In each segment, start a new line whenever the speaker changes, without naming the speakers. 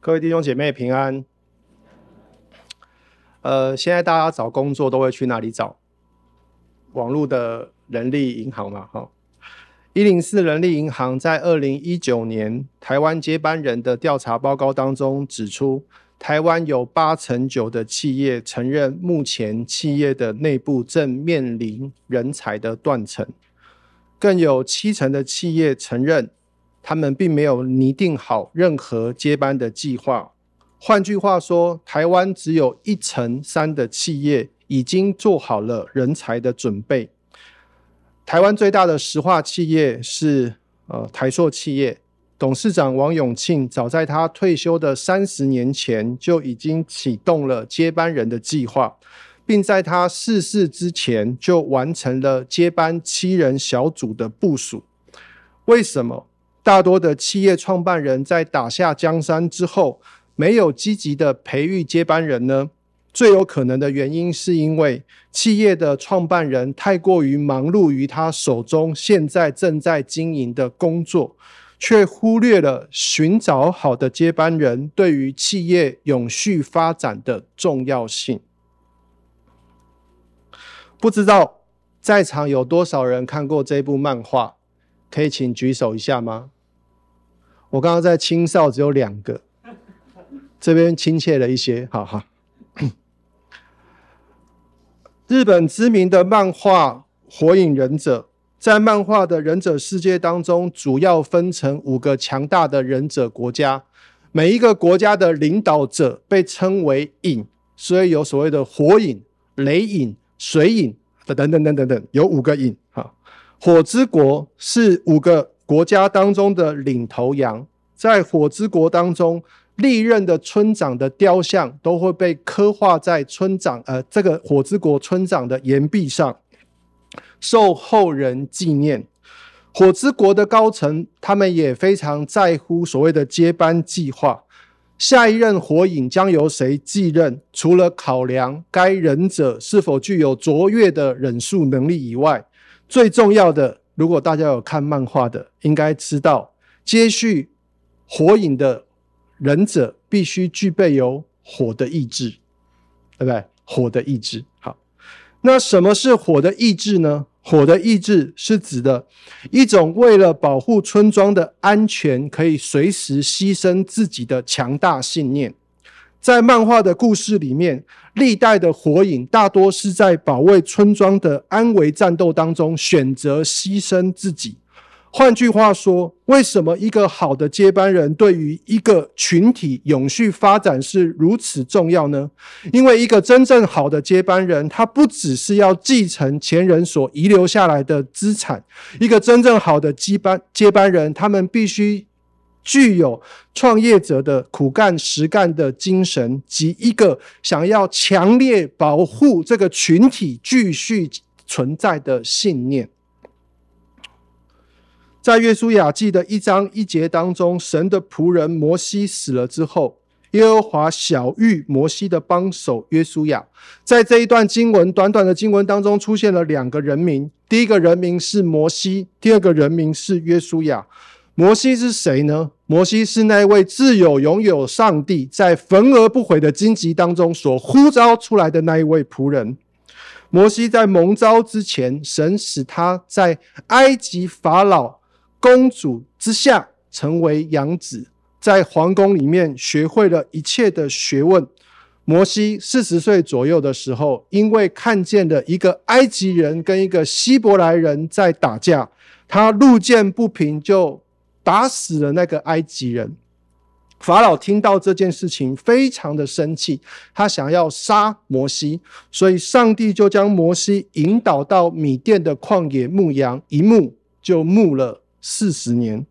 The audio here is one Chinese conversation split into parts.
各位弟兄姐妹平安。呃，现在大家找工作都会去哪里找？网络的人力银行嘛，哈。一零四人力银行在二零一九年台湾接班人的调查报告当中指出，台湾有八成九的企业承认，目前企业的内部正面临人才的断层，更有七成的企业承认。他们并没有拟定好任何接班的计划。换句话说，台湾只有一成三的企业已经做好了人才的准备。台湾最大的石化企业是呃台塑企业，董事长王永庆早在他退休的三十年前就已经启动了接班人的计划，并在他逝世之前就完成了接班七人小组的部署。为什么？大多的企业创办人在打下江山之后，没有积极的培育接班人呢？最有可能的原因是因为企业的创办人太过于忙碌于他手中现在正在经营的工作，却忽略了寻找好的接班人对于企业永续发展的重要性。不知道在场有多少人看过这部漫画？可以请举手一下吗？我刚刚在青少只有两个，这边亲切了一些，好好。日本知名的漫画《火影忍者》在漫画的忍者世界当中，主要分成五个强大的忍者国家，每一个国家的领导者被称为影，所以有所谓的火影、雷影、水影等等等等等等，有五个影。火之国是五个。国家当中的领头羊，在火之国当中，历任的村长的雕像都会被刻画在村长呃这个火之国村长的岩壁上，受后人纪念。火之国的高层，他们也非常在乎所谓的接班计划，下一任火影将由谁继任？除了考量该忍者是否具有卓越的忍术能力以外，最重要的。如果大家有看漫画的，应该知道，接续火影的忍者必须具备有火的意志，对不对？火的意志。好，那什么是火的意志呢？火的意志是指的一种为了保护村庄的安全，可以随时牺牲自己的强大信念。在漫画的故事里面，历代的火影大多是在保卫村庄的安危战斗当中选择牺牲自己。换句话说，为什么一个好的接班人对于一个群体永续发展是如此重要呢？因为一个真正好的接班人，他不只是要继承前人所遗留下来的资产，一个真正好的接班接班人，他们必须。具有创业者的苦干实干的精神及一个想要强烈保护这个群体继续存在的信念。在约书亚记的一章一节当中，神的仆人摩西死了之后，耶和华晓諭摩西的帮手约书亚。在这一段经文，短短的经文当中出现了两个人名，第一个人名是摩西，第二个人名是约书亚。摩西是谁呢？摩西是那位自有拥有上帝在焚而不毁的荆棘当中所呼召出来的那一位仆人。摩西在蒙召之前，神使他在埃及法老公主之下成为养子，在皇宫里面学会了一切的学问。摩西四十岁左右的时候，因为看见了一个埃及人跟一个希伯来人在打架，他路见不平就。打死了那个埃及人，法老听到这件事情非常的生气，他想要杀摩西，所以上帝就将摩西引导到米甸的旷野牧羊，一牧就牧了四十年。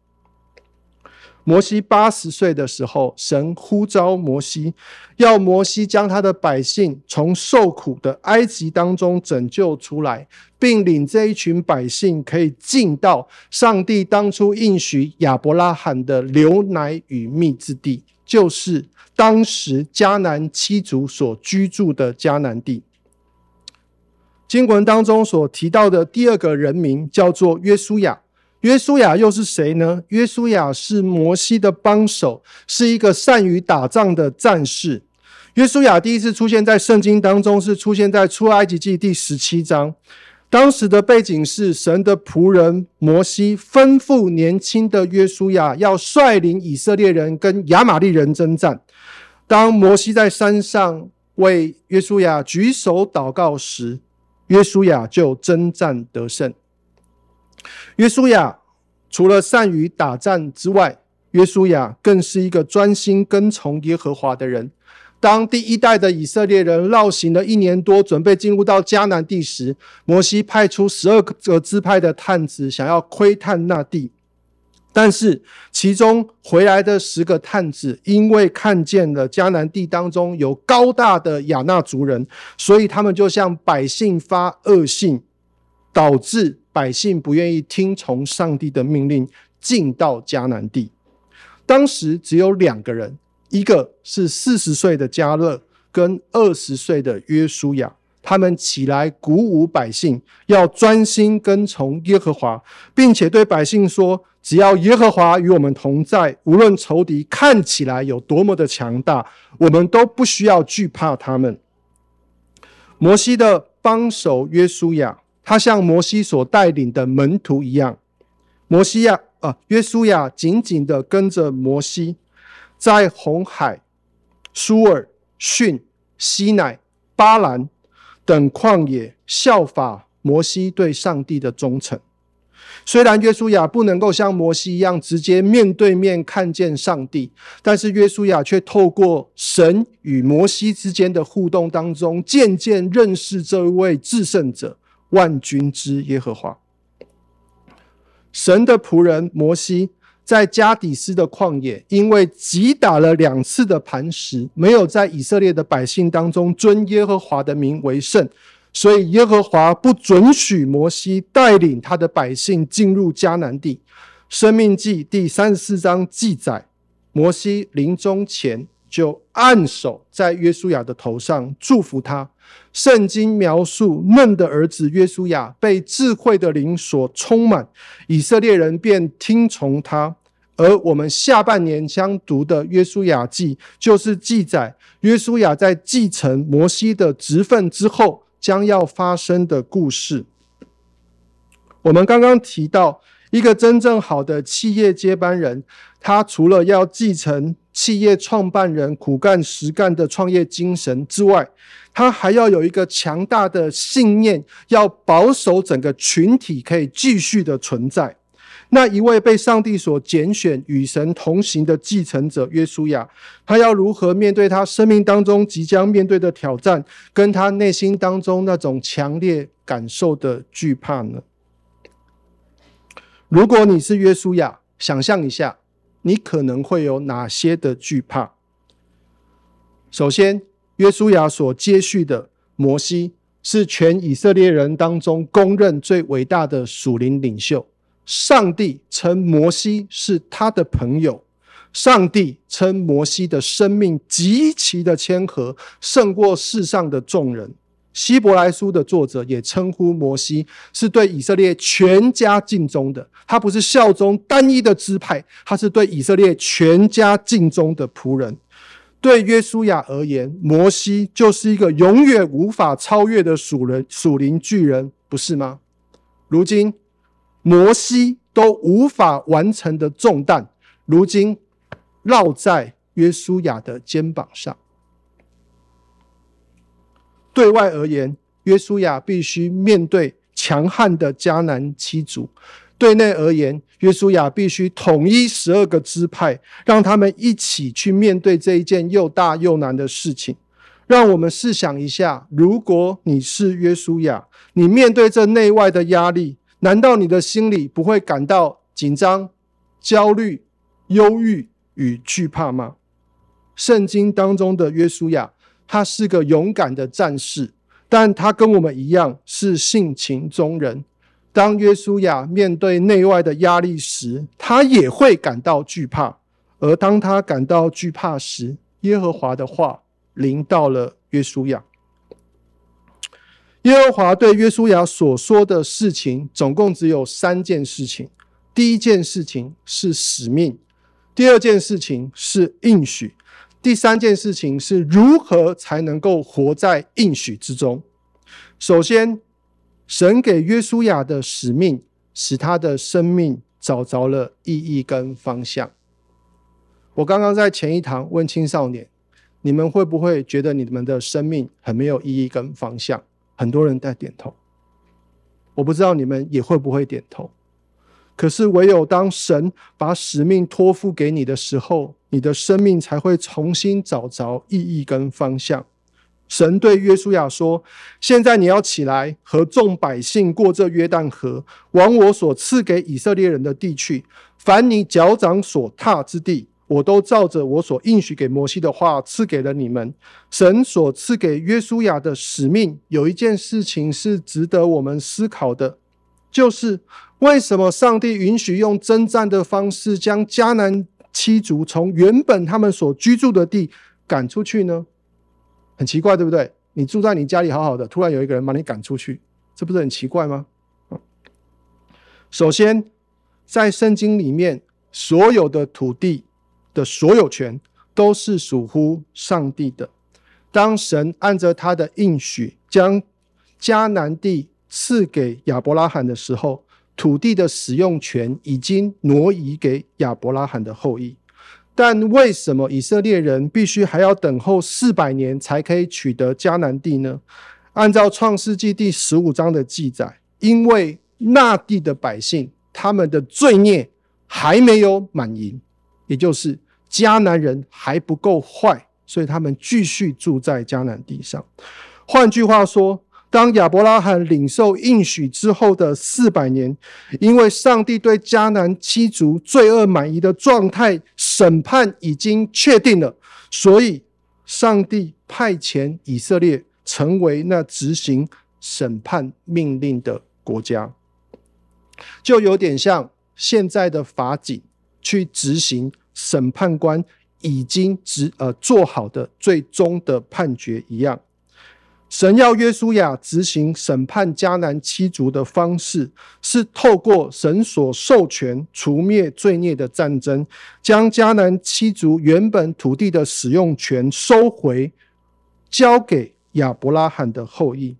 摩西八十岁的时候，神呼召摩西，要摩西将他的百姓从受苦的埃及当中拯救出来，并领这一群百姓可以进到上帝当初应许亚伯拉罕的流奶与蜜之地，就是当时迦南七族所居住的迦南地。经文当中所提到的第二个人名叫做约书亚。约书亚又是谁呢？约书亚是摩西的帮手，是一个善于打仗的战士。约书亚第一次出现在圣经当中，是出现在出埃及记第十七章。当时的背景是神的仆人摩西吩咐年轻的约书亚要率领以色列人跟亚玛力人征战。当摩西在山上为约书亚举手祷告时，约书亚就征战得胜。约书亚除了善于打仗之外，约书亚更是一个专心跟从耶和华的人。当第一代的以色列人绕行了一年多，准备进入到迦南地时，摩西派出十二个支派的探子，想要窥探那地。但是其中回来的十个探子，因为看见了迦南地当中有高大的亚衲族人，所以他们就向百姓发恶信，导致百姓不愿意听从上帝的命令，进到迦南地。当时只有两个人。一个是四十岁的迦勒，跟二十岁的约书亚，他们起来鼓舞百姓，要专心跟从耶和华，并且对百姓说：只要耶和华与我们同在，无论仇敌看起来有多么的强大，我们都不需要惧怕他们。摩西的帮手约书亚，他像摩西所带领的门徒一样，摩西亚啊，约书亚紧紧的跟着摩西。在红海、苏尔、逊、西乃、巴兰等旷野，效法摩西对上帝的忠诚。虽然约书亚不能够像摩西一样直接面对面看见上帝，但是约书亚却透过神与摩西之间的互动当中，渐渐认识这位至圣者、万军之耶和华。神的仆人摩西。在加底斯的旷野，因为击打了两次的磐石，没有在以色列的百姓当中尊耶和华的名为圣，所以耶和华不准许摩西带领他的百姓进入迦南地。生命记第三十四章记载，摩西临终前就按手在约书亚的头上，祝福他。圣经描述嫩的儿子约书亚被智慧的灵所充满，以色列人便听从他。而我们下半年将读的约书亚记，就是记载约书亚在继承摩西的职分之后将要发生的故事。我们刚刚提到，一个真正好的企业接班人，他除了要继承企业创办人苦干实干的创业精神之外，他还要有一个强大的信念，要保守整个群体可以继续的存在。那一位被上帝所拣选、与神同行的继承者约书亚，他要如何面对他生命当中即将面对的挑战，跟他内心当中那种强烈感受的惧怕呢？如果你是约书亚，想象一下，你可能会有哪些的惧怕？首先，约书亚所接续的摩西，是全以色列人当中公认最伟大的属灵领袖。上帝称摩西是他的朋友，上帝称摩西的生命极其的谦和，胜过世上的众人。希伯来书的作者也称呼摩西是对以色列全家尽忠的，他不是效忠单一的支派，他是对以色列全家尽忠的仆人。对约书亚而言，摩西就是一个永远无法超越的属人属灵巨人，不是吗？如今。摩西都无法完成的重担，如今落在约书亚的肩膀上。对外而言，约书亚必须面对强悍的迦南七族；对内而言，约书亚必须统一十二个支派，让他们一起去面对这一件又大又难的事情。让我们试想一下，如果你是约书亚，你面对这内外的压力。难道你的心里不会感到紧张、焦虑、忧郁与惧怕吗？圣经当中的约书亚，他是个勇敢的战士，但他跟我们一样是性情中人。当约书亚面对内外的压力时，他也会感到惧怕。而当他感到惧怕时，耶和华的话临到了约书亚。耶和华对约书亚所说的事情，总共只有三件事情。第一件事情是使命，第二件事情是应许，第三件事情是如何才能够活在应许之中。首先，神给约书亚的使命，使他的生命找着了意义跟方向。我刚刚在前一堂问青少年，你们会不会觉得你们的生命很没有意义跟方向？很多人在点头。我不知道你们也会不会点头。可是，唯有当神把使命托付给你的时候，你的生命才会重新找着意义跟方向。神对约书亚说：“现在你要起来，和众百姓过这约旦河，往我所赐给以色列人的地去。凡你脚掌所踏之地，我都照着我所应许给摩西的话赐给了你们。”神所赐给约书亚的使命，有一件事情是值得我们思考的，就是。为什么上帝允许用征战的方式将迦南七族从原本他们所居住的地赶出去呢？很奇怪，对不对？你住在你家里好好的，突然有一个人把你赶出去，这不是很奇怪吗？首先，在圣经里面，所有的土地的所有权都是属乎上帝的。当神按着他的应许将迦南地赐给亚伯拉罕的时候，土地的使用权已经挪移给亚伯拉罕的后裔，但为什么以色列人必须还要等候四百年才可以取得迦南地呢？按照创世纪第十五章的记载，因为那地的百姓他们的罪孽还没有满盈，也就是迦南人还不够坏，所以他们继续住在迦南地上。换句话说，当亚伯拉罕领受应许之后的四百年，因为上帝对迦南七族罪恶满溢的状态审判已经确定了，所以上帝派遣以色列成为那执行审判命令的国家，就有点像现在的法警去执行审判官已经执呃做好的最终的判决一样。神要约书亚执行审判迦南七族的方式，是透过神所授权除灭罪孽的战争，将迦南七族原本土地的使用权收回，交给亚伯拉罕的后裔。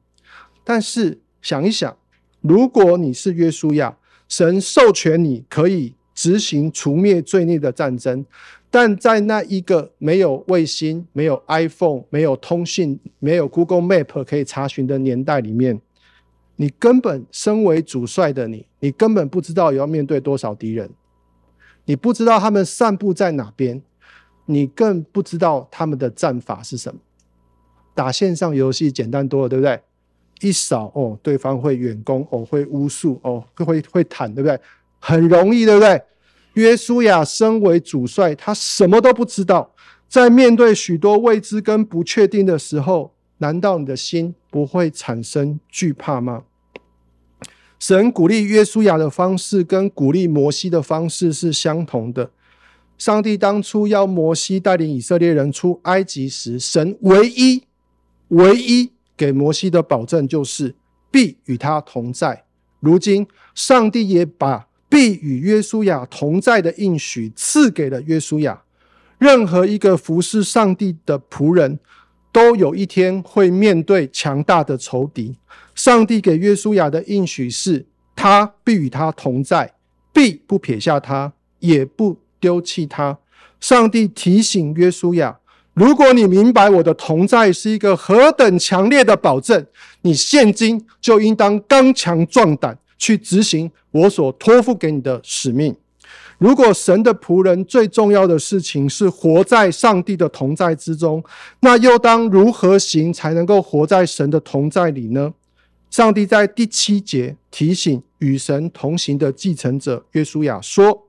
但是想一想，如果你是约书亚，神授权你可以执行除灭罪孽的战争。但在那一个没有卫星、没有 iPhone、没有通讯、没有 Google Map 可以查询的年代里面，你根本身为主帅的你，你根本不知道要面对多少敌人，你不知道他们散布在哪边，你更不知道他们的战法是什么。打线上游戏简单多了，对不对？一扫哦，对方会远攻哦，会巫术哦，会会坦，对不对？很容易，对不对？约书亚身为主帅，他什么都不知道。在面对许多未知跟不确定的时候，难道你的心不会产生惧怕吗？神鼓励约书亚的方式跟鼓励摩西的方式是相同的。上帝当初要摩西带领以色列人出埃及时，神唯一、唯一给摩西的保证就是必与他同在。如今，上帝也把必与约书亚同在的应许赐给了约书亚。任何一个服侍上帝的仆人，都有一天会面对强大的仇敌。上帝给约书亚的应许是：他必与他同在，必不撇下他，也不丢弃他。上帝提醒约书亚：如果你明白我的同在是一个何等强烈的保证，你现今就应当刚强壮胆。去执行我所托付给你的使命。如果神的仆人最重要的事情是活在上帝的同在之中，那又当如何行才能够活在神的同在里呢？上帝在第七节提醒与神同行的继承者约书亚说。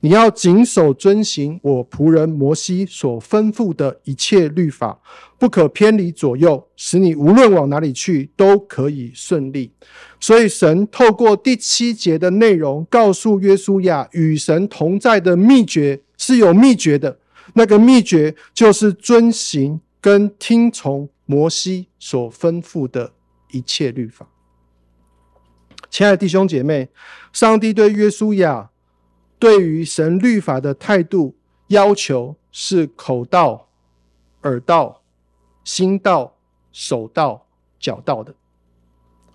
你要谨守遵行我仆人摩西所吩咐的一切律法，不可偏离左右，使你无论往哪里去都可以顺利。所以，神透过第七节的内容，告诉约书亚，与神同在的秘诀是有秘诀的。那个秘诀就是遵行跟听从摩西所吩咐的一切律法。亲爱的弟兄姐妹，上帝对约书亚。对于神律法的态度要求是口道、耳道、心道、手道、脚道的。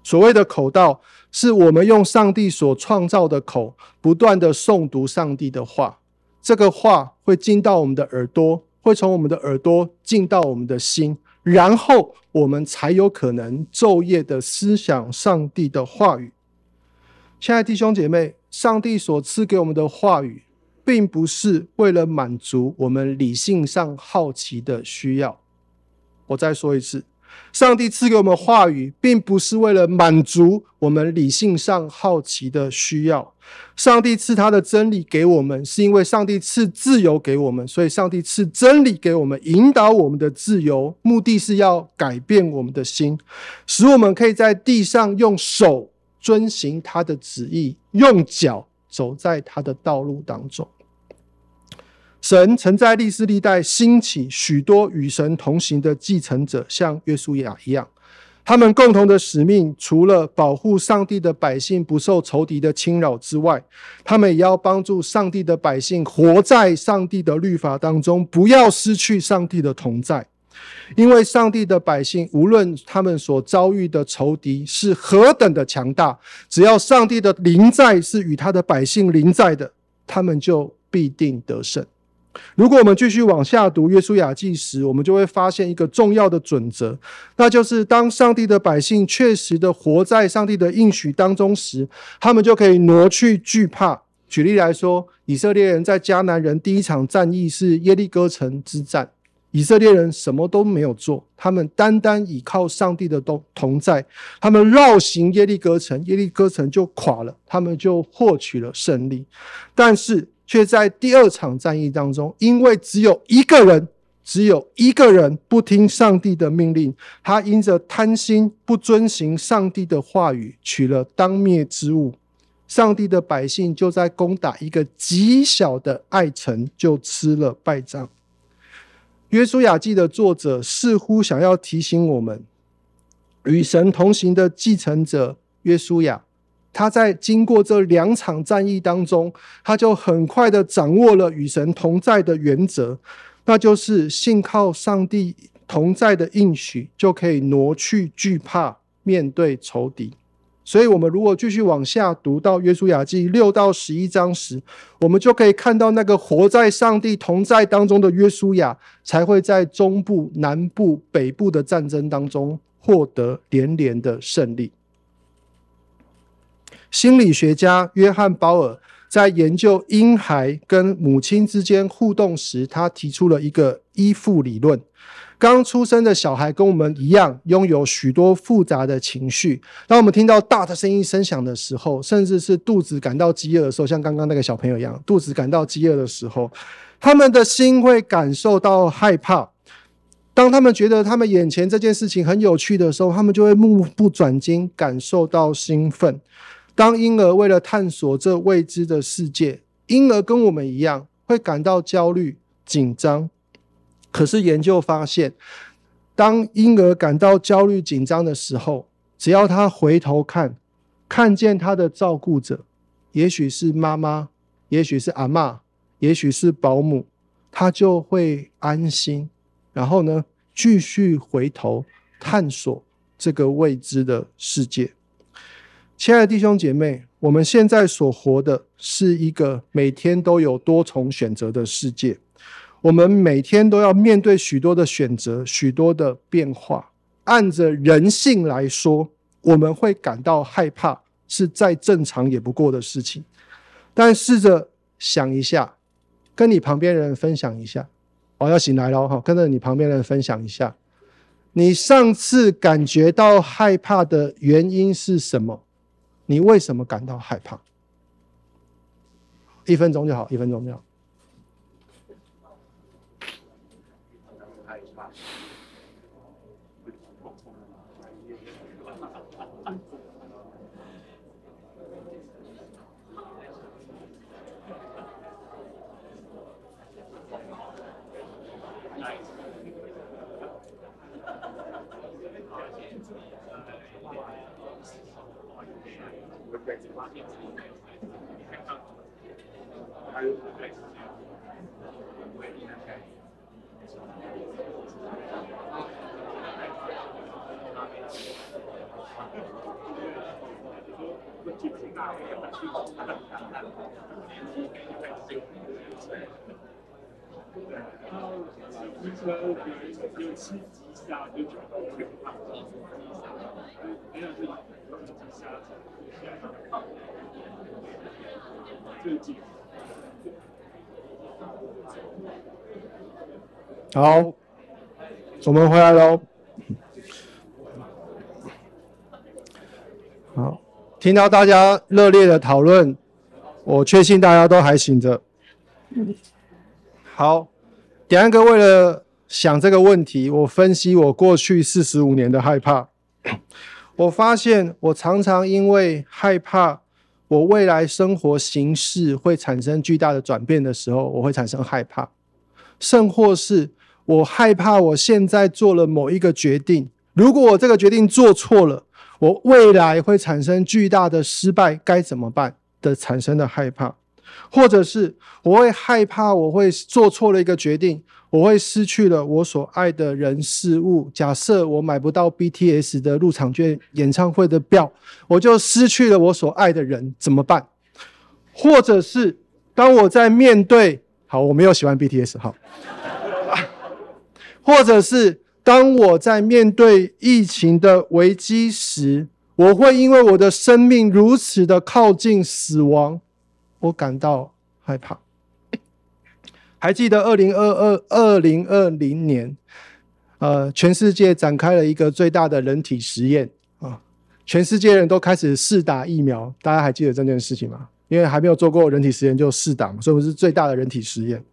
所谓的口道，是我们用上帝所创造的口，不断的诵读上帝的话。这个话会进到我们的耳朵，会从我们的耳朵进到我们的心，然后我们才有可能昼夜的思想上帝的话语。亲爱的弟兄姐妹，上帝所赐给我们的话语，并不是为了满足我们理性上好奇的需要。我再说一次。上帝赐给我们话语，并不是为了满足我们理性上好奇的需要。上帝赐他的真理给我们，是因为上帝赐自由给我们，所以上帝赐真理给我们，引导我们的自由，目的是要改变我们的心，使我们可以在地上用手遵行他的旨意，用脚走在他的道路当中。神曾在历世历代兴起许多与神同行的继承者，像约书亚一样。他们共同的使命，除了保护上帝的百姓不受仇敌的侵扰之外，他们也要帮助上帝的百姓活在上帝的律法当中，不要失去上帝的同在。因为上帝的百姓，无论他们所遭遇的仇敌是何等的强大，只要上帝的灵在是与他的百姓临在的，他们就必定得胜。如果我们继续往下读约书亚记时，我们就会发现一个重要的准则，那就是当上帝的百姓确实的活在上帝的应许当中时，他们就可以挪去惧怕。举例来说，以色列人在迦南人第一场战役是耶利哥城之战，以色列人什么都没有做，他们单单倚靠上帝的同同在，他们绕行耶利哥城，耶利哥城就垮了，他们就获取了胜利。但是，却在第二场战役当中，因为只有一个人，只有一个人不听上帝的命令，他因着贪心不遵行上帝的话语，取了当灭之物。上帝的百姓就在攻打一个极小的爱城，就吃了败仗。约书亚记的作者似乎想要提醒我们，与神同行的继承者约书亚。他在经过这两场战役当中，他就很快的掌握了与神同在的原则，那就是信靠上帝同在的应许，就可以挪去惧怕，面对仇敌。所以，我们如果继续往下读到约书亚记六到十一章时，我们就可以看到那个活在上帝同在当中的约书亚，才会在中部、南部、北部的战争当中获得连连的胜利。心理学家约翰·鲍尔在研究婴孩跟母亲之间互动时，他提出了一个依附理论。刚出生的小孩跟我们一样，拥有许多复杂的情绪。当我们听到大的声音声响的时候，甚至是肚子感到饥饿的时候，像刚刚那个小朋友一样，肚子感到饥饿的时候，他们的心会感受到害怕。当他们觉得他们眼前这件事情很有趣的时候，他们就会目不转睛，感受到兴奋。当婴儿为了探索这未知的世界，婴儿跟我们一样会感到焦虑、紧张。可是研究发现，当婴儿感到焦虑、紧张的时候，只要他回头看，看见他的照顾者，也许是妈妈，也许是阿嬷，也许是保姆，他就会安心。然后呢，继续回头探索这个未知的世界。亲爱的弟兄姐妹，我们现在所活的是一个每天都有多重选择的世界。我们每天都要面对许多的选择，许多的变化。按着人性来说，我们会感到害怕，是再正常也不过的事情。但试着想一下，跟你旁边人分享一下。哦，要醒来了哈，跟着你旁边人分享一下，你上次感觉到害怕的原因是什么？你为什么感到害怕？一分钟就好，一分钟就好。好，我们回来喽。好，听到大家热烈的讨论，我确信大家都还醒着。好，点安哥为了想这个问题，我分析我过去四十五年的害怕，我发现我常常因为害怕我未来生活形式会产生巨大的转变的时候，我会产生害怕，甚或是我害怕我现在做了某一个决定，如果我这个决定做错了，我未来会产生巨大的失败，该怎么办的产生的害怕。或者是我会害怕，我会做错了一个决定，我会失去了我所爱的人事物。假设我买不到 BTS 的入场券、演唱会的票，我就失去了我所爱的人，怎么办？或者是当我在面对……好，我没有喜欢 BTS，好。或者是当我在面对疫情的危机时，我会因为我的生命如此的靠近死亡。我感到害怕。还记得二零二二、二零二零年，呃，全世界展开了一个最大的人体实验啊，全世界人都开始试打疫苗。大家还记得这件事情吗？因为还没有做过人体实验就试打嘛，所以我是最大的人体实验。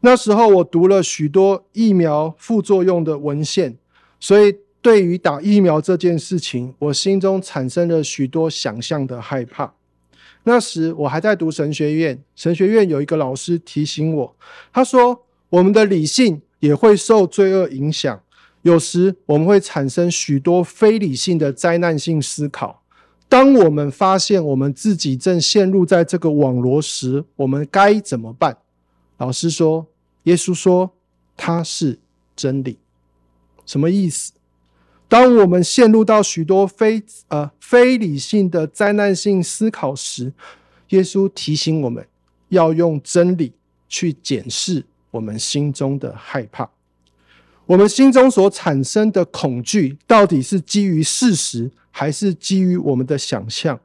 那时候我读了许多疫苗副作用的文献，所以对于打疫苗这件事情，我心中产生了许多想象的害怕。那时我还在读神学院，神学院有一个老师提醒我，他说：“我们的理性也会受罪恶影响，有时我们会产生许多非理性的灾难性思考。当我们发现我们自己正陷入在这个网罗时，我们该怎么办？”老师说：“耶稣说他是真理，什么意思？”当我们陷入到许多非呃非理性的灾难性思考时，耶稣提醒我们要用真理去检视我们心中的害怕。我们心中所产生的恐惧，到底是基于事实，还是基于我们的想象？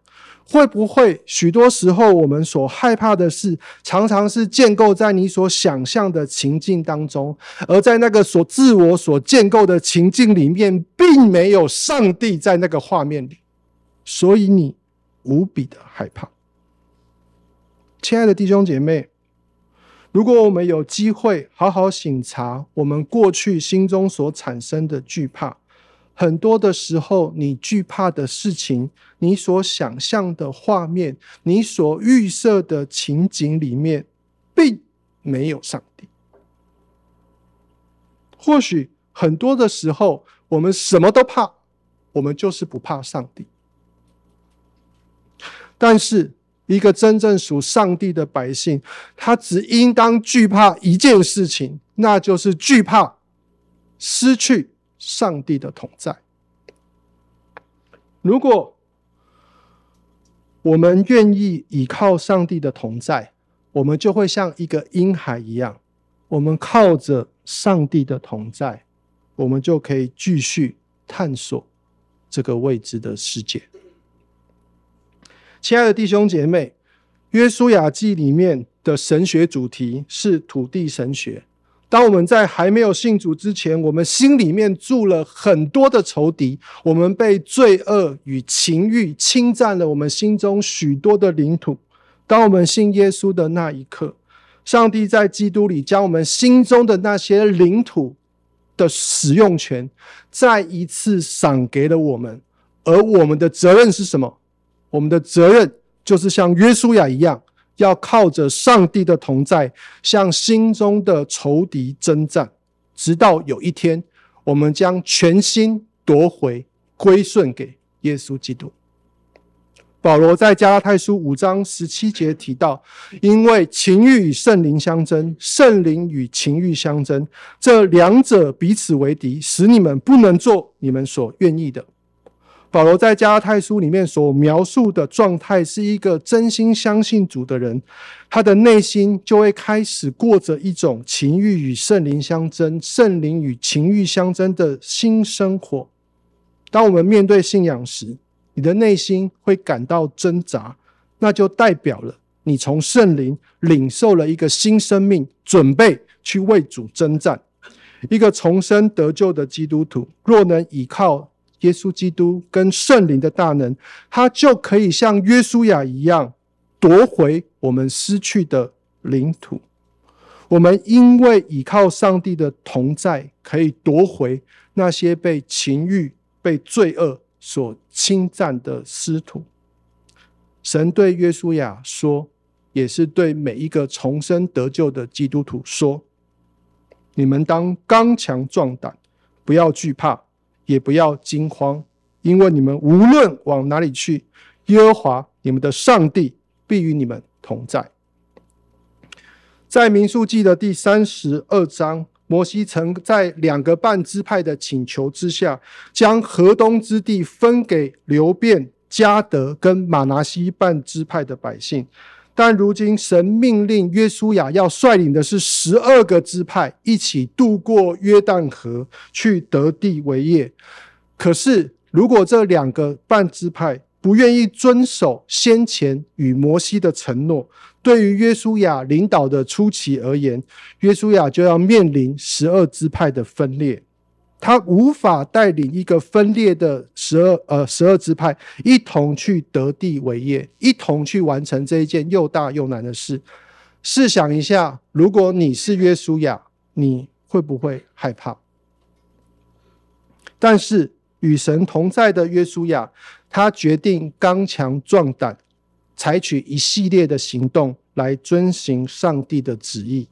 会不会许多时候我们所害怕的事，常常是建构在你所想象的情境当中，而在那个所自我所建构的情境里面，并没有上帝在那个画面里，所以你无比的害怕。亲爱的弟兄姐妹，如果我们有机会好好省察我们过去心中所产生的惧怕。很多的时候，你惧怕的事情，你所想象的画面，你所预设的情景里面，并没有上帝。或许很多的时候，我们什么都怕，我们就是不怕上帝。但是，一个真正属上帝的百姓，他只应当惧怕一件事情，那就是惧怕失去。上帝的同在。如果我们愿意依靠上帝的同在，我们就会像一个婴孩一样，我们靠着上帝的同在，我们就可以继续探索这个未知的世界。亲爱的弟兄姐妹，《约书亚记》里面的神学主题是土地神学。当我们在还没有信主之前，我们心里面住了很多的仇敌，我们被罪恶与情欲侵占了我们心中许多的领土。当我们信耶稣的那一刻，上帝在基督里将我们心中的那些领土的使用权再一次赏给了我们。而我们的责任是什么？我们的责任就是像约书亚一样。要靠着上帝的同在，向心中的仇敌征战，直到有一天，我们将全心夺回，归顺给耶稣基督。保罗在加拉太书五章十七节提到，因为情欲与圣灵相争，圣灵与情欲相争，这两者彼此为敌，使你们不能做你们所愿意的。保罗在加拉太书里面所描述的状态，是一个真心相信主的人，他的内心就会开始过着一种情欲与圣灵相争、圣灵与情欲相争的新生活。当我们面对信仰时，你的内心会感到挣扎，那就代表了你从圣灵领受了一个新生命，准备去为主征战。一个重生得救的基督徒，若能依靠耶稣基督跟圣灵的大能，他就可以像约书亚一样夺回我们失去的领土。我们因为依靠上帝的同在，可以夺回那些被情欲、被罪恶。所侵占的失土，神对约书亚说，也是对每一个重生得救的基督徒说：你们当刚强壮胆，不要惧怕，也不要惊慌，因为你们无论往哪里去，耶和华你们的上帝必与你们同在。在民数记的第三十二章。摩西曾在两个半支派的请求之下，将河东之地分给流便、迦得跟玛拿西半支派的百姓。但如今神命令约书亚要率领的是十二个支派一起渡过约旦河去得地为业。可是，如果这两个半支派不愿意遵守先前与摩西的承诺，对于约书亚领导的初期而言，约书亚就要面临十二支派的分裂，他无法带领一个分裂的十二呃十二支派一同去得地为业，一同去完成这一件又大又难的事。试想一下，如果你是约书亚，你会不会害怕？但是与神同在的约书亚，他决定刚强壮胆。采取一系列的行动来遵行上帝的旨意。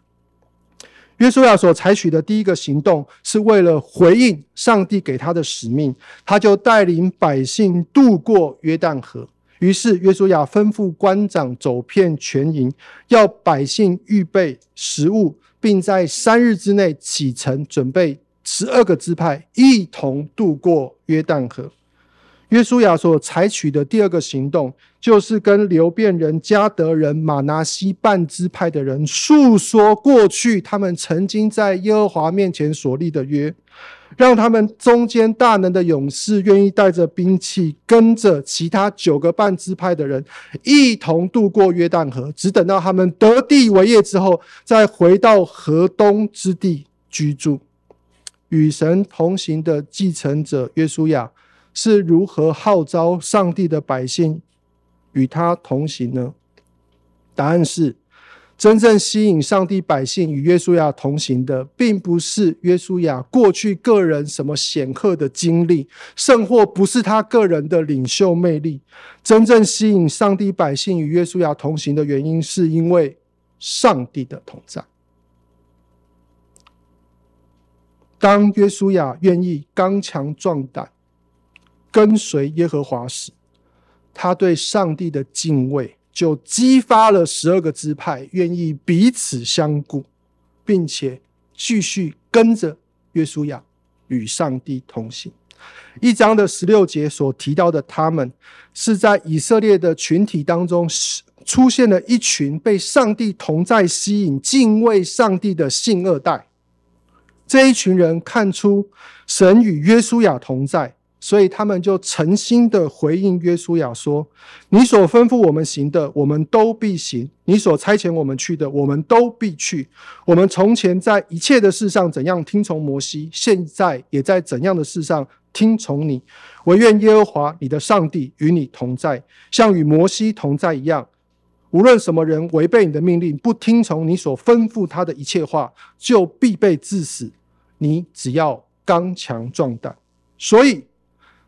约书亚所采取的第一个行动，是为了回应上帝给他的使命，他就带领百姓渡过约旦河。于是约书亚吩咐官长走遍全营，要百姓预备食物，并在三日之内启程，准备十二个支派一同渡过约旦河。约书亚所采取的第二个行动，就是跟流便人、迦得人、马拿西半支派的人诉说过去他们曾经在耶和华面前所立的约，让他们中间大能的勇士愿意带着兵器，跟着其他九个半支派的人一同渡过约旦河，只等到他们得地为业之后，再回到河东之地居住。与神同行的继承者约书亚。是如何号召上帝的百姓与他同行呢？答案是，真正吸引上帝百姓与约书亚同行的，并不是约书亚过去个人什么显赫的经历，甚或不是他个人的领袖魅力。真正吸引上帝百姓与约书亚同行的原因，是因为上帝的同在。当约书亚愿意刚强壮胆，跟随耶和华时，他对上帝的敬畏就激发了十二个支派愿意彼此相顾，并且继续跟着约书亚与上帝同行。一章的十六节所提到的他们，是在以色列的群体当中出现了一群被上帝同在吸引、敬畏上帝的信二代。这一群人看出神与约书亚同在。所以他们就诚心的回应约书亚说：“你所吩咐我们行的，我们都必行；你所差遣我们去的，我们都必去。我们从前在一切的事上怎样听从摩西，现在也在怎样的事上听从你。惟愿耶和华你的上帝与你同在，像与摩西同在一样。无论什么人违背你的命令，不听从你所吩咐他的一切话，就必被治死。你只要刚强壮胆。所以。”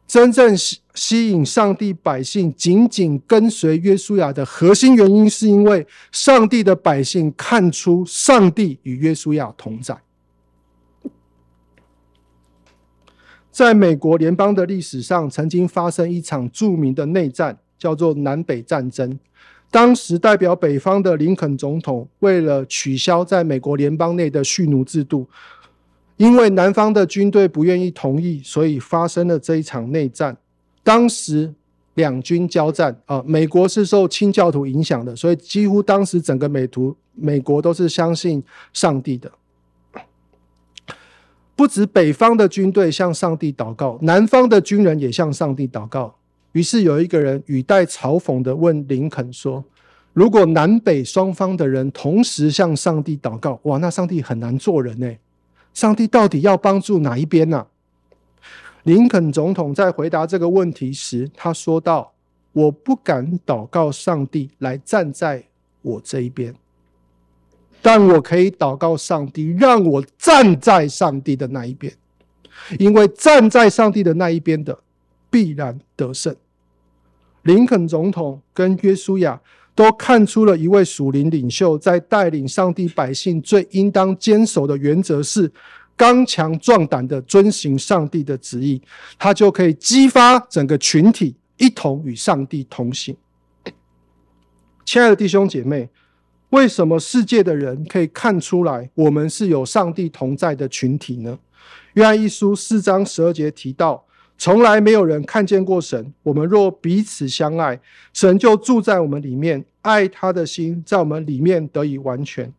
真正吸吸引上帝百姓紧紧跟随约书亚的核心原因，是因为上帝的百姓看出上帝与约书亚同在。在美国联邦的历史上，曾经发生一场著名的内战，叫做南北战争。当时代表北方的林肯总统，为了取消在美国联邦内的蓄奴制度，因为南方的军队不愿意同意，所以发生了这一场内战。当时两军交战啊，美国是受清教徒影响的，所以几乎当时整个美图美国都是相信上帝的。不止北方的军队向上帝祷告，南方的军人也向上帝祷告。于是有一个人语带嘲讽的问林肯说：“如果南北双方的人同时向上帝祷告，哇，那上帝很难做人呢。上帝到底要帮助哪一边呢？”林肯总统在回答这个问题时，他说道：“我不敢祷告上帝来站在我这一边。”但我可以祷告上帝，让我站在上帝的那一边，因为站在上帝的那一边的必然得胜。林肯总统跟约书亚都看出了一位属灵领袖在带领上帝百姓最应当坚守的原则是刚强壮胆的遵行上帝的旨意，他就可以激发整个群体一同与上帝同行。亲爱的弟兄姐妹。为什么世界的人可以看出来我们是有上帝同在的群体呢？约翰一书四章十二节提到，从来没有人看见过神。我们若彼此相爱，神就住在我们里面，爱他的心在我们里面得以完全。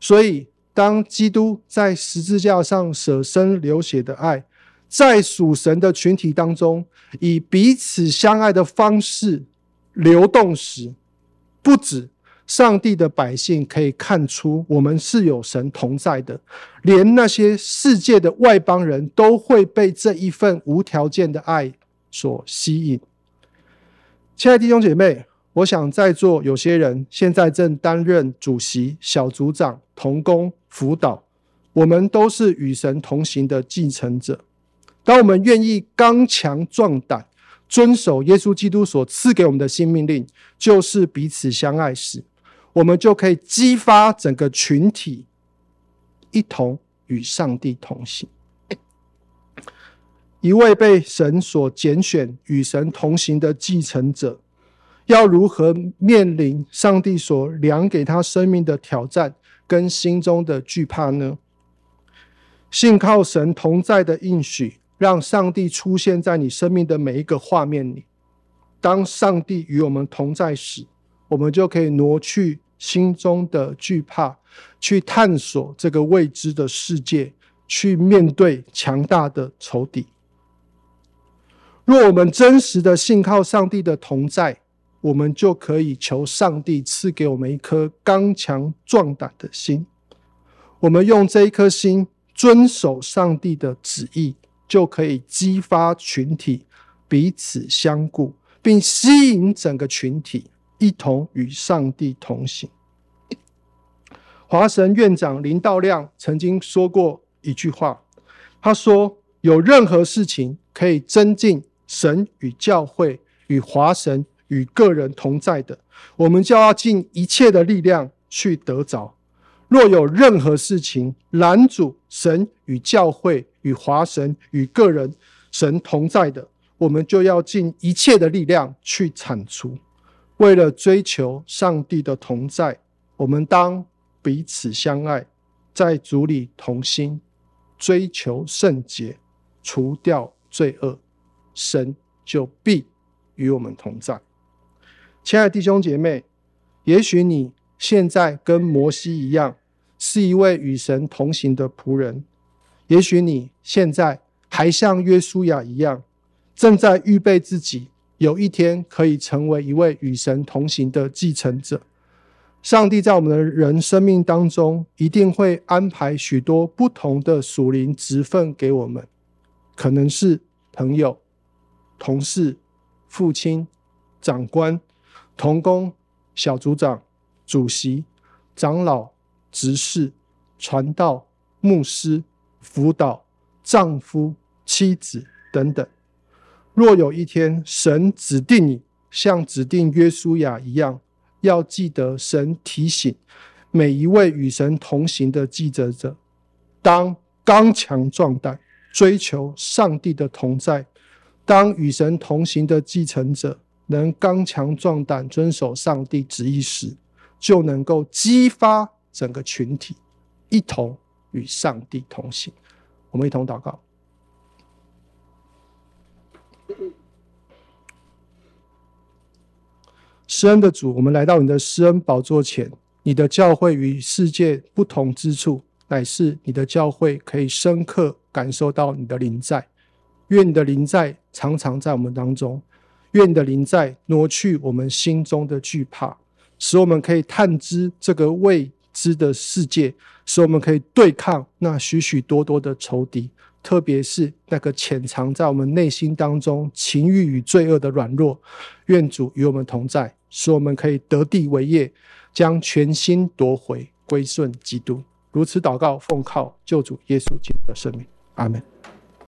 所以，当基督在十字架上舍身流血的爱，在属神的群体当中，以彼此相爱的方式流动时，不止。上帝的百姓可以看出，我们是有神同在的，连那些世界的外邦人都会被这一份无条件的爱所吸引。亲爱的弟兄姐妹，我想在座有些人现在正担任主席、小组长、同工、辅导，我们都是与神同行的继承者。当我们愿意刚强壮胆，遵守耶稣基督所赐给我们的新命令，就是彼此相爱时，我们就可以激发整个群体一同与上帝同行。一位被神所拣选与神同行的继承者，要如何面临上帝所量给他生命的挑战跟心中的惧怕呢？信靠神同在的应许，让上帝出现在你生命的每一个画面里。当上帝与我们同在时，我们就可以挪去。心中的惧怕，去探索这个未知的世界，去面对强大的仇敌。若我们真实的信靠上帝的同在，我们就可以求上帝赐给我们一颗刚强壮胆的心。我们用这一颗心遵守上帝的旨意，就可以激发群体彼此相顾，并吸引整个群体。一同与上帝同行。华神院长林道亮曾经说过一句话，他说：“有任何事情可以增进神与教会、与华神与个人同在的，我们就要尽一切的力量去得着；若有任何事情拦阻神与教会、与华神与个人神同在的，我们就要尽一切的力量去铲除。”为了追求上帝的同在，我们当彼此相爱，在主里同心，追求圣洁，除掉罪恶，神就必与我们同在。亲爱的弟兄姐妹，也许你现在跟摩西一样，是一位与神同行的仆人；也许你现在还像约书亚一样，正在预备自己。有一天可以成为一位与神同行的继承者。上帝在我们的人生命当中，一定会安排许多不同的属灵职分给我们，可能是朋友、同事、父亲、长官、同工、小组长、主席、长老、执事、传道、牧师、辅导、丈夫、妻子等等。若有一天神指定你像指定约书亚一样，要记得神提醒每一位与神同行的继承者，当刚强壮胆，追求上帝的同在；当与神同行的继承者，能刚强壮胆，遵守上帝旨意时，就能够激发整个群体一同与上帝同行。我们一同祷告。施恩的主，我们来到你的施恩宝座前。你的教会与世界不同之处，乃是你的教会可以深刻感受到你的临在。愿你的临在常常在我们当中，愿你的临在挪去我们心中的惧怕，使我们可以探知这个未知的世界，使我们可以对抗那许许多多的仇敌，特别是那个潜藏在我们内心当中情欲与罪恶的软弱。愿主与我们同在，使我们可以得地为业。将全心夺回，归顺基督。如此祷告，奉靠救主耶稣基督的圣名，阿门。